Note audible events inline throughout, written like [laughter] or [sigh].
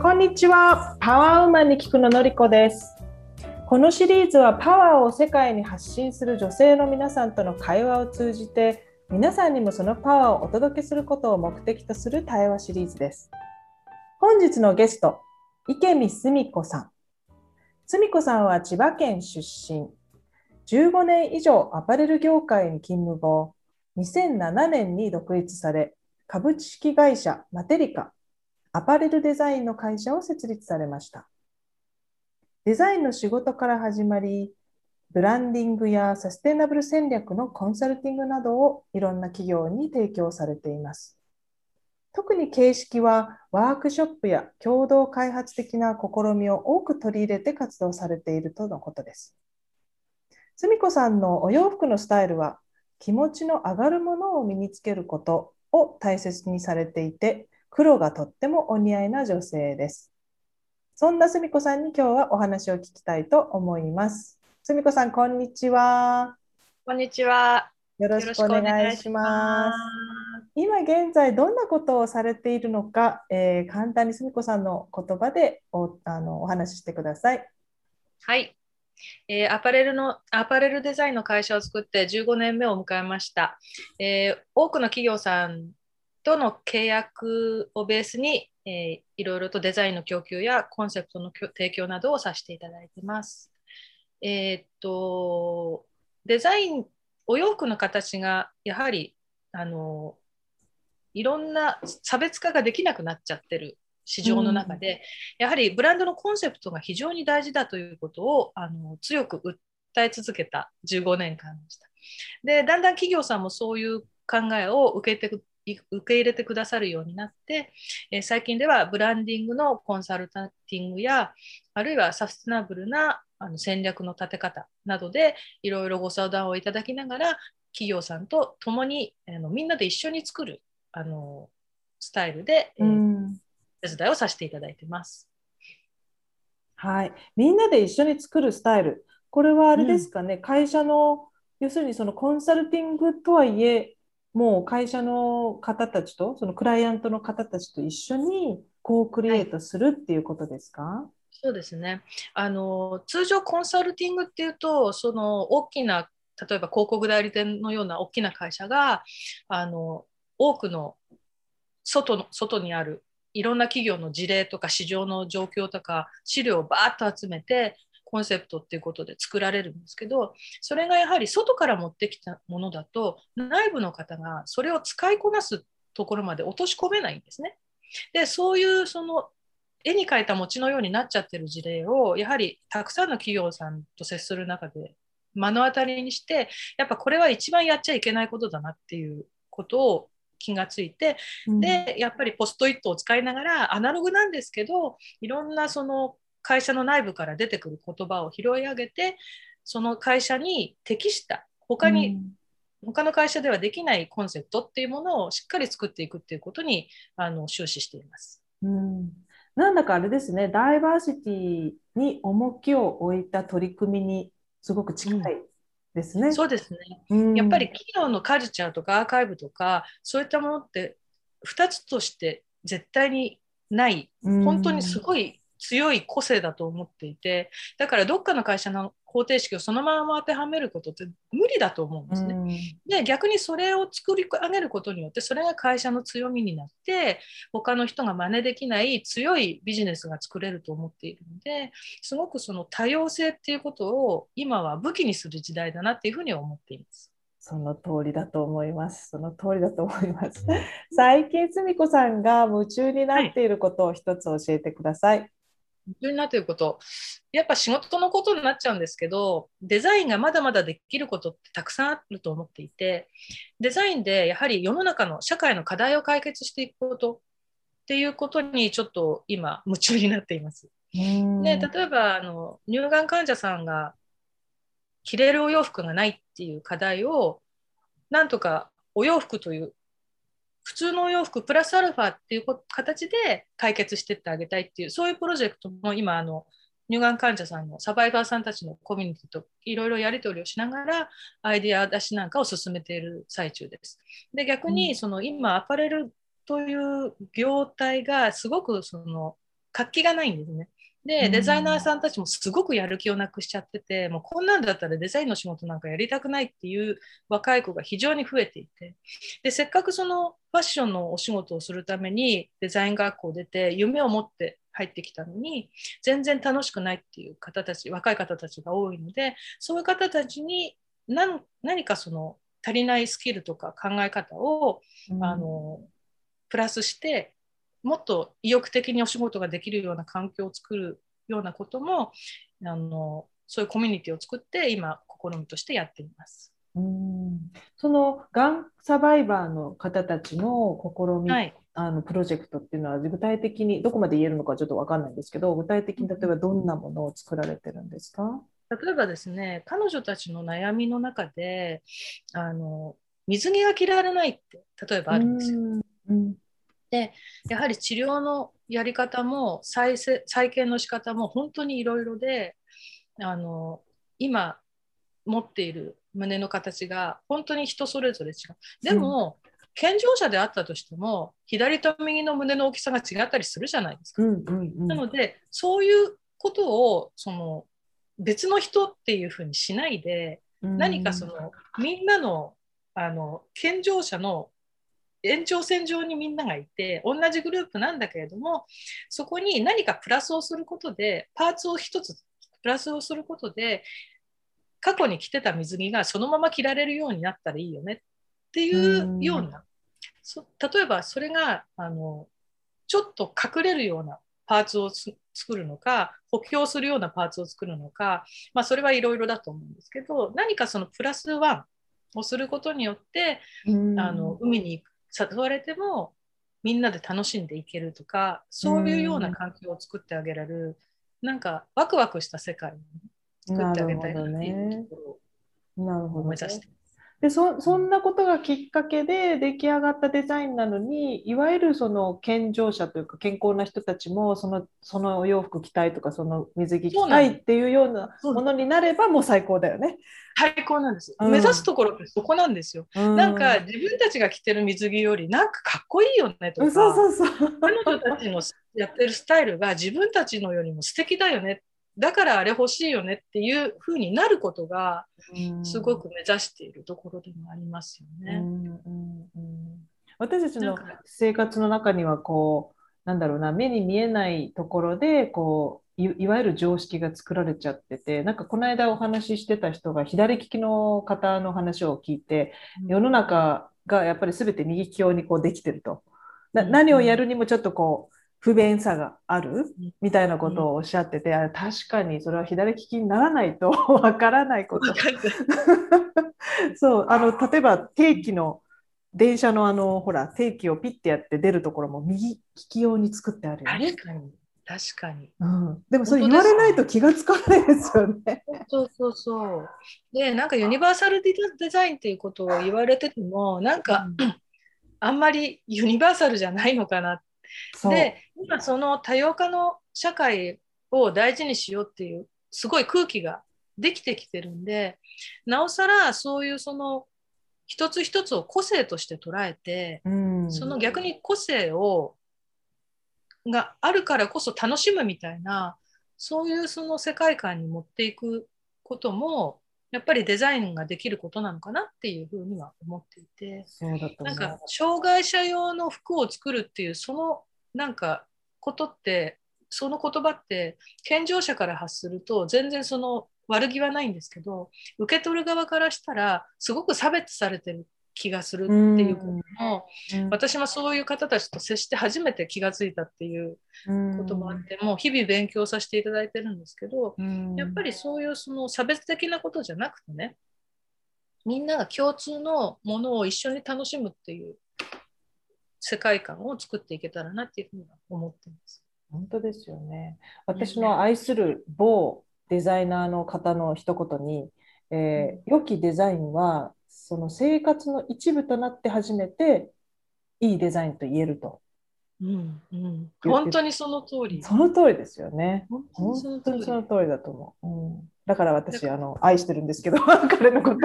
こんにちは。パワーウーマンに聞くののりこです。このシリーズはパワーを世界に発信する女性の皆さんとの会話を通じて、皆さんにもそのパワーをお届けすることを目的とする対話シリーズです。本日のゲスト、池見澄子さん。澄子さんは千葉県出身。15年以上アパレル業界に勤務後、2007年に独立され、株式会社マテリカ、アパレルデザインの会社を設立されました。デザインの仕事から始まり、ブランディングやサステナブル戦略のコンサルティングなどをいろんな企業に提供されています。特に形式はワークショップや共同開発的な試みを多く取り入れて活動されているとのことです。すみこさんのお洋服のスタイルは気持ちの上がるものを身につけることを大切にされていて、黒がとってもお似合いな女性です。そんなすみこさんに今日はお話を聞きたいと思います。すみこさん、こんにちは。こんにちは。よろしくお願いします。今現在どんなことをされているのか、えー、簡単にすみこさんの言葉でおあのお話ししてください。はい、えー、アパレルのアパレルデザインの会社を作って15年目を迎えました。えー、多くの企業さんとの契約をベースに、えー、いろいろとデザインの供給やコンセプトの提供などをさせていただいています。えー、っとデザインお洋服の形がやはりあのいろんな差別化ができなくなっちゃってる市場の中で、うん、やはりブランドのコンセプトが非常に大事だということをあの強く訴え続けた15年間でした。でだんだん企業さんもそういう考えを受けて受け入れてくださるようになって、えー、最近ではブランディングのコンサルティングやあるいはサステナブルなあの戦略の立て方などでいろいろご相談をいただきながら企業さんと共にあのみんなで一緒に作るあのスタイルで、えー、手伝いをさせていただいてます。はい、みんなで一緒に作るスタイル、これはあれですかね、うん、会社の要するにそのコンサルティングとはいえ、もう会社の方たちと、そのクライアントの方たちと一緒にコークリエイトするっていうことですか、はい、そうですねあの。通常コンサルティングっていうと、その大きな例えば広告代理店のような大きな会社があの多くの外の外にあるいろんな企業の事例とか市場の状況とか資料をバーッと集めてコンセプトっていうことで作られるんですけどそれがやはり外から持ってきたものだと内部の方がそれを使いこなすところまで落とし込めないんですね。でそういうその絵に描いた餅のようになっちゃってる事例をやはりたくさんの企業さんと接する中で目の当たりにしてやっぱこれは一番やっちゃいけないことだなっていうことを気がついて、うん、でやっぱりポストイットを使いながらアナログなんですけどいろんなその会社の内部から出てくる言葉を拾い上げてその会社に適した他に、うん、他の会社ではできないコンセプトっていうものをしっかり作っていくっていうことにあの終始しています。うん。なんだかあれですね、ダイバーシティに重きを置いた取り組みにすごく近いですね。うん、そうですね、うん、やっぱり企業のカルチャーとかアーカイブとかそういったものって2つとして絶対にない、うん、本当にすごい強い個性だと思っていてだからどっかの会社の方程式をそのまま当てはめることって無理だと思うんですね。で逆にそれを作り上げることによってそれが会社の強みになって他の人が真似できない強いビジネスが作れると思っているのですごくその多様性っていうことを今は武器にする時代だなっていうふうに思っています。その通りだと思います。その通りだと思います。最近、すみこさんが夢中になっていることを一つ教えてください。はい夢中になっていること。やっぱ仕事のことになっちゃうんですけどデザインがまだまだできることってたくさんあると思っていてデザインでやはり世の中の社会の課題を解決していくこと。っていうことにちょっと今夢中になっています。で例えばあの乳がん患者さんが着れるお洋服がないっていう課題をなんとかお洋服という普通のお洋服プラスアルファっていう形で解決していってあげたいっていうそういうプロジェクトも今あの乳がん患者さんのサバイバーさんたちのコミュニティといろいろやり取りをしながらアイデア出しなんかを進めている最中です。で逆にその今アパレルという業態がすごくその活気がないんですね。で、デザイナーさんたちもすごくやる気をなくしちゃってて、もうこんなんだったらデザインの仕事なんかやりたくないっていう若い子が非常に増えていて、で、せっかくそのファッションのお仕事をするためにデザイン学校出て夢を持って入ってきたのに、全然楽しくないっていう方たち、若い方たちが多いので、そういう方たちに何何かその足りないスキルとか考え方を、うん、あのプラスしてもっと意欲的にお仕事ができるような環境を作るようなこともあのそういうコミュニティを作って今試みとしてやっています。うん。そのがんサバイバーの方たちの試み、はい、あのプロジェクトっていうのは具体的にどこまで言えるのかちょっと分かんないんですけど具体的に例えばどんなものを作られてるんですか？例えばですね彼女たちの悩みの中であの水着が着られないって例えばあるんですよ。うんでやはり治療のやり方も再再建の仕方も本当にいろいろであの今持っている胸の形が本当に人それぞれ違う。でも、うん、健常者であったとしても左と右の胸の大きさが違ったりするじゃないですか。うんうんうん、なのでそういうことをその別の人っていうふうにしないで、うん、何かそのみんなのあの健常者の延長線上にみんながいて同じグループなんだけれどもそこに何かプラスをすることでパーツを一つプラスをすることで過去に着てた水着がそのまま着られるようになったらいいよねっていうような。例えばそれがあのちょっと隠れるようなパーツを作るのか補強するようなパーツを作るのか、まあ、それはいろいろだと思うんですけど何かそのプラスワンをすることによって、あの海に誘われてもみんなで楽しんでいけるとかそういうような環境を作ってあげられる、うん、なんかワクワクした世界を作ってあげたいなっていうところを目指して。でそそんなことがきっかけで出来上がったデザインなのにいわゆるその健常者というか健康な人たちもそのそのお洋服着たいとかその水着着たいっていうようなものになればもう最高だよね。最高なんです、うん、目指すところってそこなんですよ、うん、なんか自分たちが着てる水着よりなんかかっこいいよねとか、そうそうそう。彼女たちのやってるスタイルが自分たちのよりも素敵だよねだからあれ欲しいよねっていうふうになることがすごく目指しているところでもありますよね。私たちの生活の中にはこうなんだろうな目に見えないところでこういわゆる常識が作られちゃっててなんかこの間お話ししてた人が左利きの方の話を聞いて、世の中がやっぱり全て右利き用にこうできてると。何をやるにもちょっとこう不便さがある？みたいなことをおっしゃってて、うん、確かにそれは左利きにならないと [laughs] わからないこと。そうあの例えば定期の電車のあのほら定期をピッてやって出るところも右利き用に作ってあるよね。確かに確かに、うん、でもそれ言われないと気がつかないですよね。そうそうそう。でなんかユニバーサルデザインっていうことを言われててもなんか、うん、あんまりユニバーサルじゃないのかなっで今その多様化の社会を大事にしようっていうすごい空気ができてきてるんでなおさらそういうその一つ一つを個性として捉えて、うん、その逆に個性をがあるからこそ楽しむみたいなそういうその世界観に持っていくこともやっぱりデザインができることなのかなっていうふうには思っていて。なんか障害者用の服を作るっていうそのなんかことってその言葉って健常者から発すると全然その悪気はないんですけど受け取る側からしたらすごく差別されてる気がするっていうことも、私もそういう方たちと接して初めて気がついたっていうこともあって、もう日々勉強させていただいてるんですけど、やっぱりそういうその差別的なことじゃなくてねみんなが共通のものを一緒に楽しむっていう世界観を作っていけたらなっていうふうに思ってます。本当ですよね。私の愛する某デザイナーの方の一言に、えー、良きデザインはその生活の一部となって初めていいデザインと言えると。うんうん、本当にその通り。その通りですよね。本当にその通りだと思う。うん、だから私あの愛してるんですけど [laughs] 彼のこと。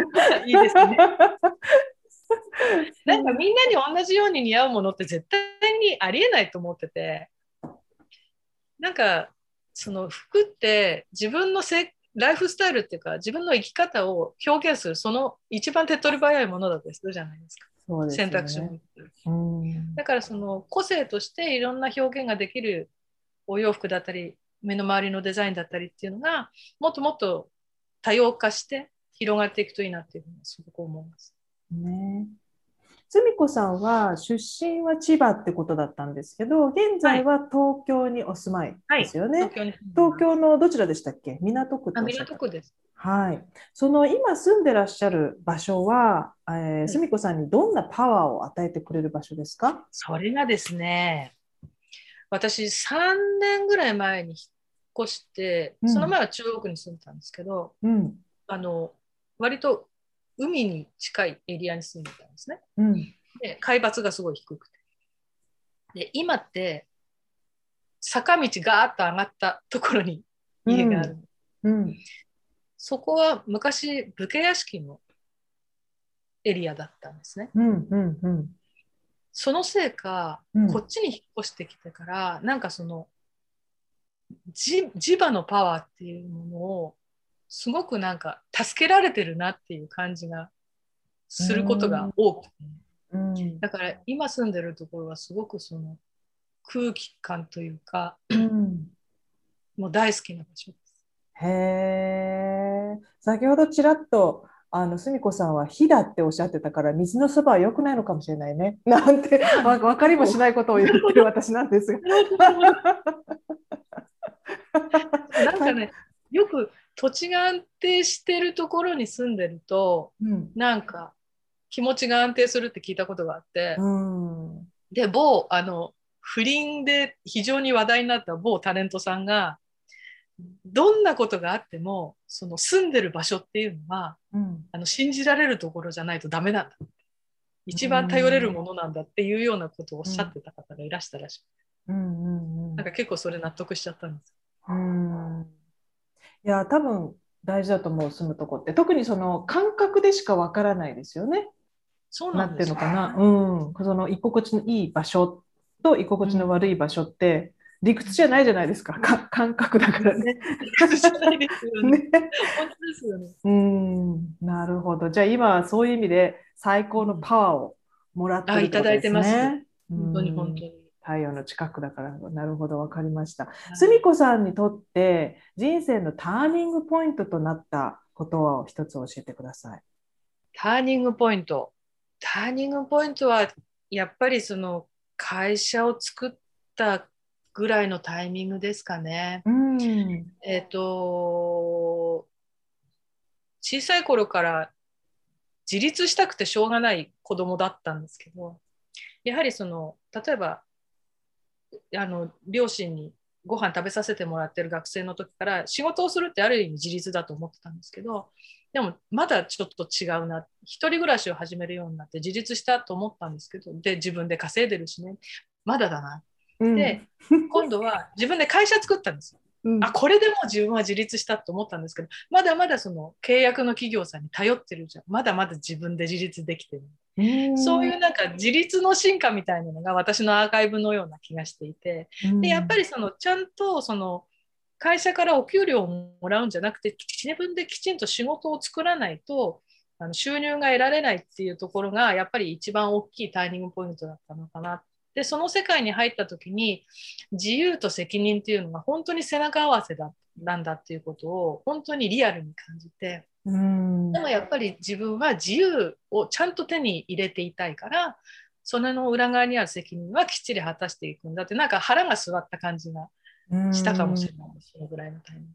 いいですね。[laughs] なんかみんなに同じように似合うものって絶対にありえないと思ってて。なんかその服って自分のせライフスタイルっていうか自分の生き方を表現するその一番手っ取り早いものだったりするじゃないですか。そうですね選択肢を持ってるうんだからその個性としていろんな表現ができるお洋服だったり目の周りのデザインだったりっていうのがもっともっと多様化して広がっていくといいなっていうふうにすごく思います。ね。すみこさんは出身は千葉ってことだったんですけど、現在は東京にお住まいですよね。東京に東京のどちらでしたっけ？港区っ港区です。はい。その今住んでらっしゃる場所は、えー、すみこさんにどんなパワーを与えてくれる場所ですか？それがですね、私3年ぐらい前に引っ越して、うんその前は中国に住んでたんですけど、うん。あの割と海に近いエリアに住んでたんですね。うん。で海抜がすごい低くて。で今って坂道ガーッと上がったところに家がある。うん。そこは昔武家屋敷のエリアだったんですね。うん。うん。うん。そのせいか、うんこっちに引っ越してきてからなんかそのじ磁場のパワーっていうものをすごくなんか助けられてるなっていう感じがすることが多くて、うん。だから今住んでるところはすごくその空気感というかうん。もう大好きな場所です。へえ。先ほどちらっと、あの、すみこさんは火だっておっしゃってたから、水のそばは良くないのかもしれないね。[laughs] なんて、わ分かりもしないことを言ってる私なんですが。[laughs] なんかねよく土地が安定してるところに住んでるとうん。なんか気持ちが安定するって聞いたことがあって、うん。で某あの不倫で非常に話題になった某タレントさんがどんなことがあってもその住んでる場所っていうのはうん。あの信じられるところじゃないとダメなんだ一番頼れるものなんだっていうようなことをおっしゃってた方がいらしたらしくて、うん。うん。なんか結構それ納得しちゃったんですうん。いや、多分大事だと思う、住むとこって。特にその感覚でしかわからないですよね。そうなていうなんんですよのかな？うん。その居心地のいい場所と居心地の悪い場所って理屈じゃないじゃないですか。か感覚だからね。じゃないですよねね。本当ですよねうん。なるほど。じゃあ今はそういう意味で最高のパワーをもらってるってことですね。あいただいてますうん本当に本当に、太陽の近くだから、なるほど、わかりました。すみこさんにとって人生のターニングポイントとなったことを一つ教えてください。ターニングポイント。ターニングポイントはやっぱりその会社を作ったぐらいのタイミングですかね。うん。えっ、と小さい頃から自立したくてしょうがない子供だったんですけどやはりその例えばあの両親にご飯食べさせてもらってる学生の時から仕事をするってある意味自立だと思ってたんですけどでもまだちょっと違うな一人暮らしを始めるようになって自立したと思ったんですけどで自分で稼いでるしね。まだだな。うん。で今度は自分で会社作ったんですよ。うん。あこれでもう自分は自立したと思ったんですけどまだまだその契約の企業さんに頼ってるじゃん。まだまだ自分で自立できてる、うんそういうなんか自立の進化みたいなのが私のアーカイブのような気がしていて。でやっぱりそのちゃんとその会社からお給料をもらうんじゃなくて自分できちんと仕事を作らないとあの収入が得られないっていうところがやっぱり一番大きいターニングポイントだったのかなでその世界に入った時に自由と責任っていうのが本当に背中合わせだなんだっていうことを本当にリアルに感じてうんでもやっぱり自分は自由をちゃんと手に入れていたいからそれの裏側にある責任はきっちり果たしていくんだってなんか腹が据わった感じがしたかもしれないそのぐらいのタイミング。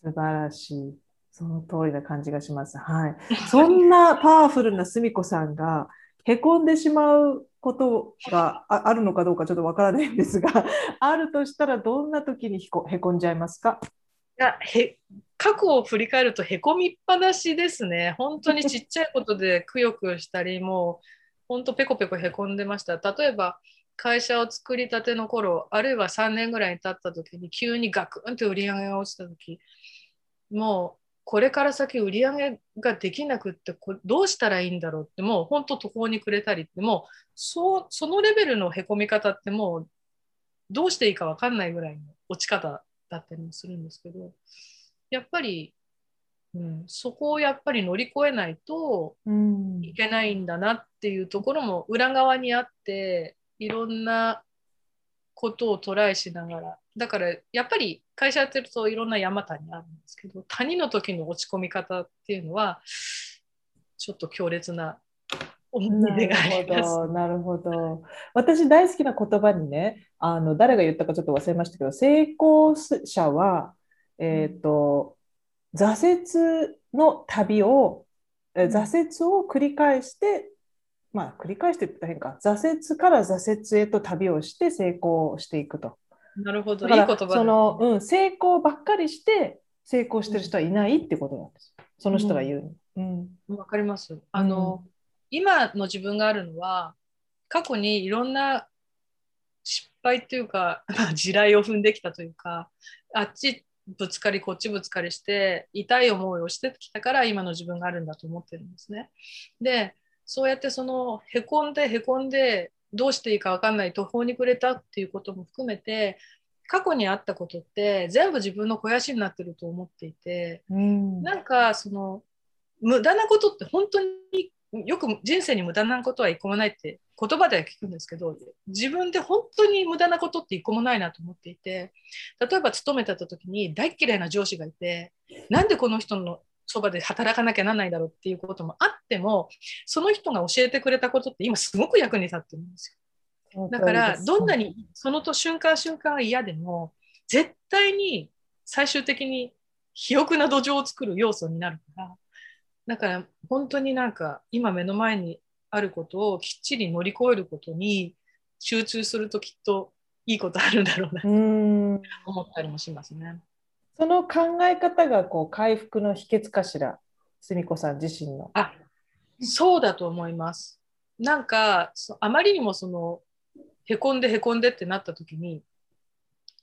素晴らしい。その通りな感じがします。はい。そんなパワフルなすみこさんがへこんでしまうことがあるのかどうかちょっとわからないんですが、[laughs] あるとしたらどんな時にへこんじゃいますか？いやへ過去を振り返るとへこみっぱなしですね。本当にちっちゃいことでくよくよしたり、もう本当ペコペコへこんでました。例えば会社を作りたての頃、あるいは3年ぐらい経った時に急にガクンと売り上げが落ちた時、もうこれから先売り上げができなくってどうしたらいいんだろうってもう本当途方に暮れたりってもうそうそのレベルのへこみ方ってもうどうしていいか分かんないぐらいの落ち方だったりもするんですけどやっぱり、うん、そこをやっぱり乗り越えないといけないんだなっていうところも裏側にあっていろんなことをトライしながらだからやっぱり会社やってるといろんな山谷あるんですけど谷の時の落ち込み方っていうのはちょっと強烈な思い出があります。なるほど。私大好きな言葉にね、あの誰が言ったかちょっと忘れましたけど、成功者は、えっ、ー、と、挫折の旅を、挫折を繰り返して、まあ繰り返して言ったら変か、挫折から挫折へと旅をして成功していくと。なるほど、その、うん、成功ばっかりして成功してる人はいないってことなんです。その人が言うに。うん、わ、かります。あの、うん今の自分があるのは過去にいろんな失敗というか、[laughs] まあ、地雷を踏んできたというかあっちぶつかりこっちぶつかりして痛い思いをしてきたから今の自分があるんだと思ってるんですね。でそうやってそのへこんでへこんでどうしていいか分かんない途方に暮れたっていうことも含めて過去にあったことって全部自分の肥やしになってると思っていて、うん、なんかその無駄なことって本当によく人生に無駄なことは一個もないって言葉では聞くんですけど自分で本当に無駄なことって一個もないなと思っていて例えば勤めてた時に大嫌いな上司がいてなんでこの人のそばで働かなきゃならないだろうっていうこともあってもその人が教えてくれたことって今すごく役に立ってるんですよ。だからどんなにそのと瞬間瞬間が嫌でも絶対に最終的に肥沃な土壌を作る要素になるからだから本当になんか今目の前にあることをきっちり乗り越えることに集中するときっといいことあるんだろうなと思ったりもしますね。その考え方がこう回復の秘訣かしら、すみこさん自身の。あそうだと思います。なんかあまりにもそのへこんでへこんでってなった時に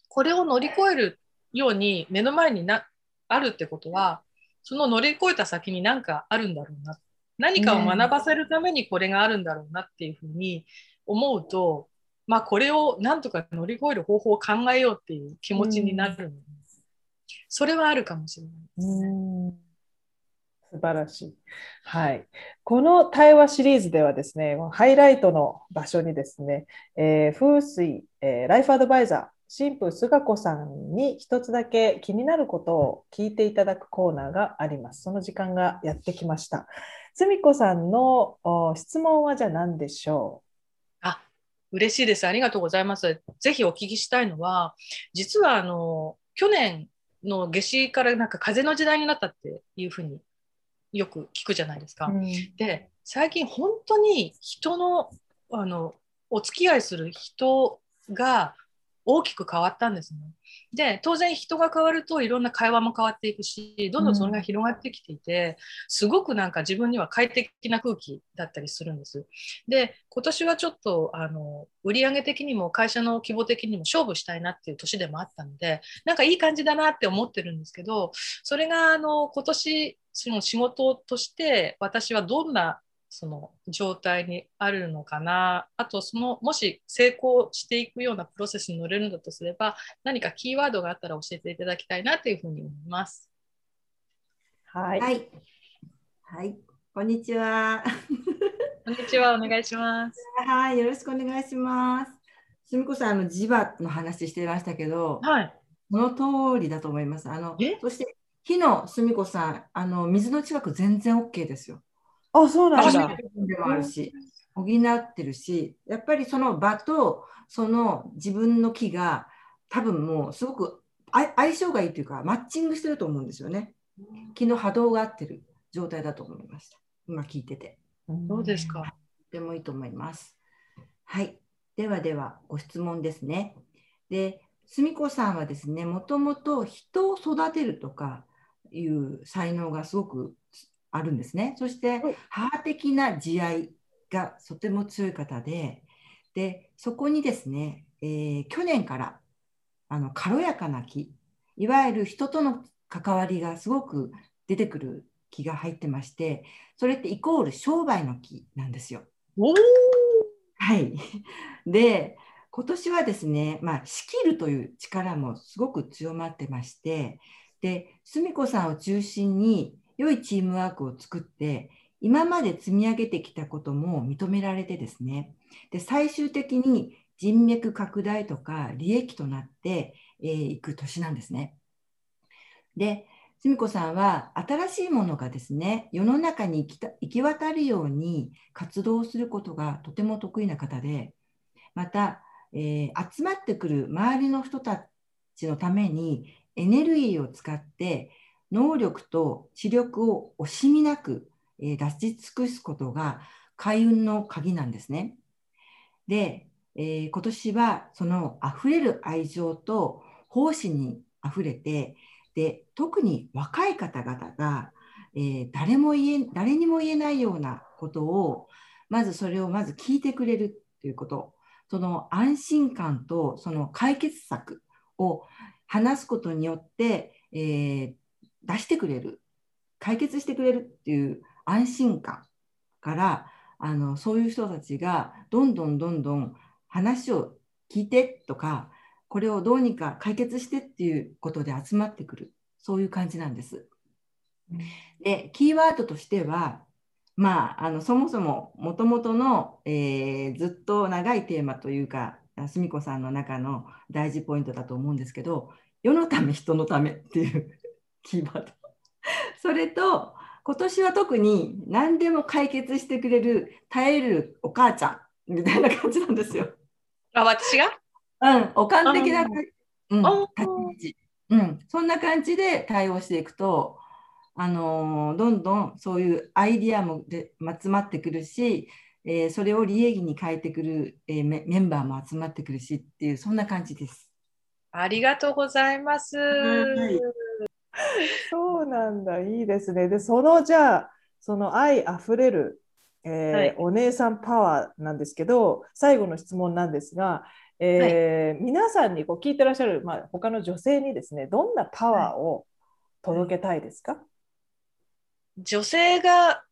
これを乗り越えるように目の前になあるってことはその乗り越えた先に何かあるんだろうな何かを学ばせるためにこれがあるんだろうなっていうふうに思うと、まあ、これをなんとか乗り越える方法を考えようっていう気持ちになるので、それはあるかもしれないですね。素晴らしい。はい。この対話シリーズではですね、ハイライトの場所にですね、えー、風水、えー、ライフアドバイザー、神父菅子さんに一つだけ気になることを聞いていただくコーナーがあります。その時間がやってきました。すみこさんの質問はじゃあ何でしょう？あ、嬉しいです。ありがとうございます。ぜひお聞きしたいのは、実はあの去年の夏至からなんか風の時代になったっていうふうによく聞くじゃないですか。うん、で、最近本当に人のあのお付き合いする人が大きく変わったんですね。で当然人が変わるといろんな会話も変わっていくしどんどんそれが広がってきていて、すごくなんか自分には快適な空気だったりするんです。で今年はちょっとあの売上的にも会社の規模的にも勝負したいなっていう年でもあったのでなんかいい感じだなって思ってるんですけどそれがあの今年その仕事として私はどんなその状態にあるのかなあとそのもし成功していくようなプロセスに乗れるんだとすれば何かキーワードがあったら教えていただきたいなというふうに思います。はい、はい、はい、こんにちは。こんにちは、お願いします。はい、よろしくお願いします。すみこさん、あの磁場の話してましたけど、はい、その通りだと思います。あのそして火のすみこさん、あの水の近く全然 OK ですよ。あ、そうなんだ。でもあるし、補ってるし、やっぱりその場とその自分の木が多分もうすごく相性がいいというか、マッチングしてると思うんですよね。木の波動が合ってる状態だと思いました。今聞いてて。どうですかとてもいいと思います。はい。ではでは、ご質問ですね。で、すみこさんはですね、もともと人を育てるとかいう才能がすごくあるんですね。そして、母的な慈愛がとても強い方で、でそこにですね、えー、去年からあの軽やかな気、いわゆる人との関わりがすごく出てくる気が入ってまして、それってイコール商売の気なんですよ。はい。で、今年はですね、まあ、仕切るという力もすごく強まってましてで澄子さんを中心に良いチームワークを作って今まで積み上げてきたことも認められてですねで最終的に人脈拡大とか利益となってい、えー、く年なんですね。で澄子さんは新しいものがですね世の中に行き行き渡るように活動することがとても得意な方でまた、えー、集まってくる周りの人たちのためにエネルギーを使って能力と知力を惜しみなく、えー、出し尽くすことが開運の鍵なんですね。で、えー、今年はそのあふれる愛情と奉仕にあふれてで特に若い方々が、えー、誰も言え誰にも言えないようなことをまずそれをまず聞いてくれるということその安心感とその解決策を話すことによって、えー、出してくれる解決してくれるっていう安心感からあのそういう人たちがどんどんどんどん話を聞いてとかこれをどうにか解決してっていうことで集まってくるそういう感じなんです。でキーワードとしてはまあ、あのそもそももともとの、えー、ずっと長いテーマというか澄子さんの中の大事ポイントだと思うんですけど世のため人のためっていうキーワードそれと今年は特に何でも解決してくれる耐えるお母ちゃんみたいな感じなんですよ。あ私が？うん、おかん的な、うん、立ち位置、うん、そんな感じで対応していくと、あのー、どんどんそういうアイディアもで集まってくるし、えー、それを利益に変えてくる、えー、メメンバーも集まってくるしっていうそんな感じです。ありがとうございます。はい、[laughs] そうなんだ、いいですね。で、そのじゃあ、その愛あふれる、えーはい、お姉さんパワーなんですけど、最後の質問なんですが、えー、はい、皆さんにこう聞いてらっしゃる、まあ、他の女性にですね、どんなパワーを届けたいですか、女性が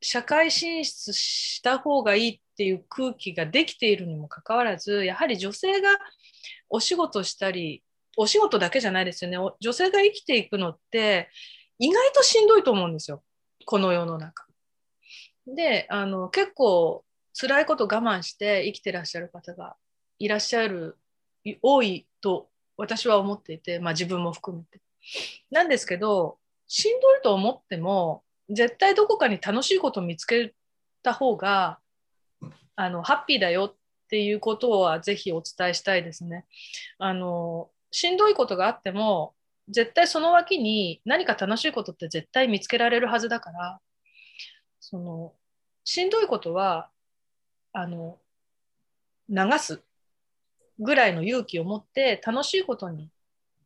社会進出した方がいいっていう空気ができているにもかかわらずやはり女性がお仕事したりお仕事だけじゃないですよね女性が生きていくのって意外としんどいと思うんですよこの世の中。であの結構辛いこと我慢して生きてらっしゃる方がいらっしゃる多いと私は思っていて、まあ、自分も含めて。なんですけどしんどいと思っても絶対どこかに楽しいことを見つけた方があのハッピーだよっていうことはぜひお伝えしたいですね。あのしんどいことがあっても絶対その脇に何か楽しいことって絶対見つけられるはずだからそのしんどいことはあの流すぐらいの勇気を持って楽しいことに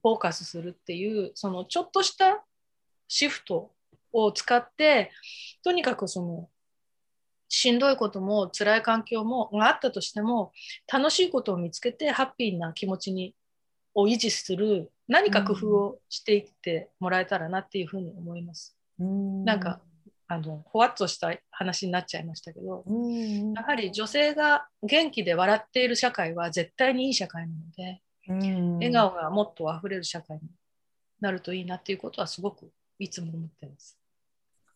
フォーカスするっていうそのちょっとしたシフトを使ってとにかくそのしんどいことも辛い環境もがあったとしても楽しいことを見つけてハッピーな気持ちにを維持する何か工夫をしていってもらえたらなっていうふうに思います。んなんかあのほわっとした話になっちゃいましたけどやはり女性が元気で笑っている社会は絶対にいい社会なので笑顔がもっと溢れる社会になるといいなっていうことはすごくいつも思ってます。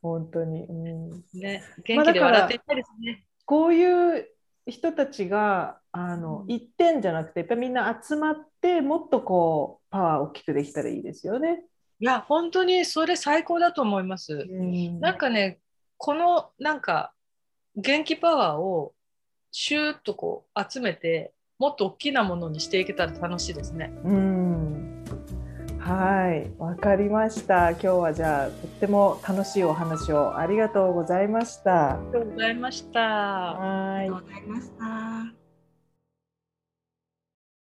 本当に、うんね、元気で笑っていたいですね。こういう人たちがあの、うん、一点じゃなくてやっぱりみんな集まってもっとこうパワー大きくできたらいいですよね。いや本当にそれ最高だと思います。うん、なんかねこのなんか元気パワーをシューッとこう集めてもっと大きなものにしていけたら楽しいですね。うんはいわかりました今日はじゃあとっても楽しいお話をありがとうございました。ありがとうございました。はい。ありがとうございました。